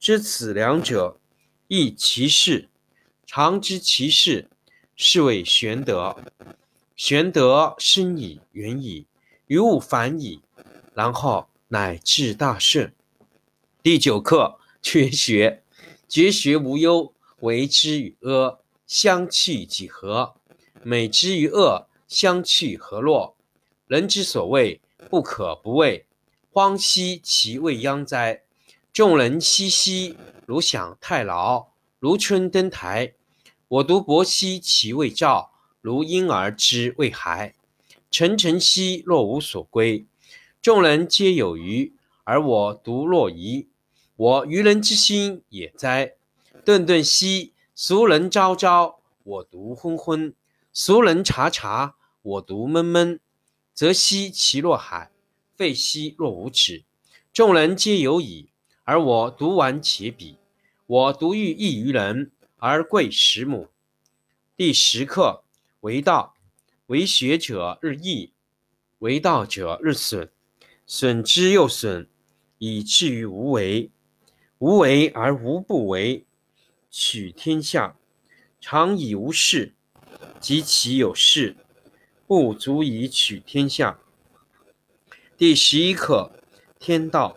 知此两者，亦其事。常知其事，是谓玄德。玄德深矣，远矣，于物反矣，然后乃至大顺。第九课绝学。绝学无忧，为之与阿，相去几何？美之与恶，相去何若？人之所谓不可不畏，荒兮其未央哉！众人熙熙，如享太牢；如春登台。我独泊兮其未兆，如婴儿之未孩。沉沉兮若无所归。众人皆有余，而我独若遗。我愚人之心也哉！顿顿兮俗人昭昭，我独昏昏；俗人察察，我独闷闷。则兮其若海，废兮若无止。众人皆有矣。而我独顽且鄙，我独欲异于人，而贵十母。第十课为道，为学者日益，为道者日损，损之又损，以至于无为。无为而无不为。取天下常以无事，及其有事，不足以取天下。第十一课天道。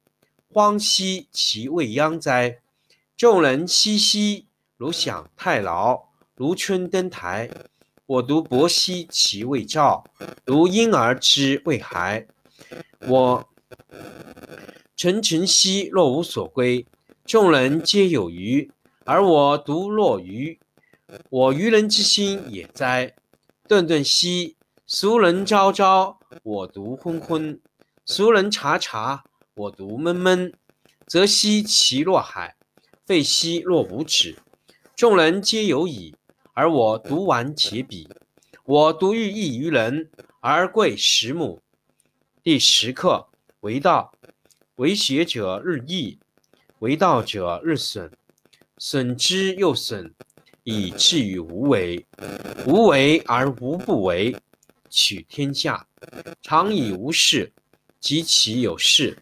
荒兮其未央哉！众人熙熙，如享太牢；如春登台。我独泊兮其未兆，如婴儿之未孩。我沉沉兮若无所归。众人皆有余，而我独若愚。我愚人之心也哉！顿顿兮俗人昭昭，我独昏昏。俗人察察，我独闷闷。则兮其若海，废兮若无止。众人皆有矣，而我独顽且鄙。我独欲异于人，而贵十母。第十课为道，为学者日益，为道者日损，损之又损，以至于无为。无为而无不为。取天下常以无事。及其有事，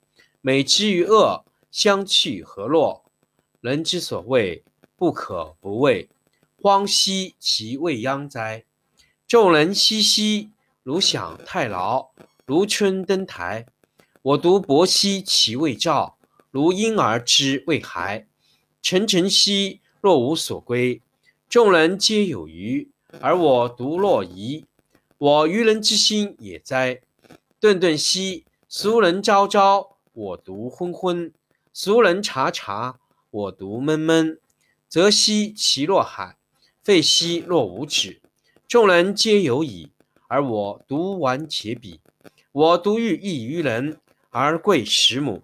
美之与恶，相去何若？人之所谓不可不畏，荒兮其未央哉！众人熙熙，如享太牢，如春登台。我独泊兮其未兆，如婴儿之未孩。沉沉兮若无所归，众人皆有余，而我独若遗。我愚人之心也哉！顿顿兮俗人昭昭，我独昏昏；俗人察察，我独闷闷。则兮其若海，废兮若无止。众人皆有矣，而我独顽且鄙。我独欲异于人，而贵十母。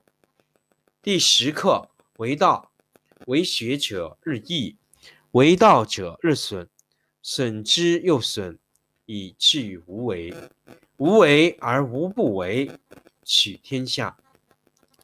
第十课为道，为学者日益，为道者日损，损之又损。以至于无为，无为而无不为，取天下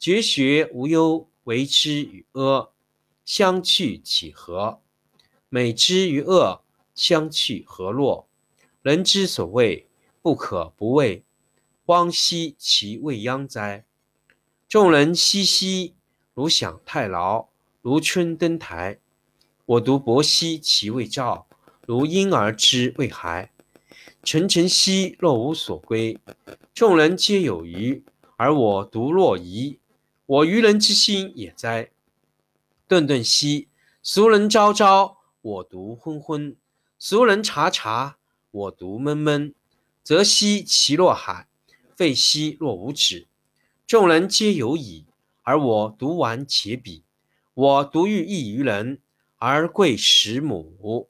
绝学无忧，为之与阿，相去几何？美之与恶，相去何若？人之所谓不可不畏，荒兮其未央哉！众人熙熙，如享太牢，如春登台。我独泊兮其未兆，如婴儿之未孩。沉沉兮若无所归，众人皆有余，而我独若遗。我愚人之心也哉！顿顿兮俗人昭昭，我独昏昏；俗人察察，我独闷闷。则兮其若海，废兮若无止。众人皆有矣，而我独顽且鄙。我独欲异于人，而贵十母。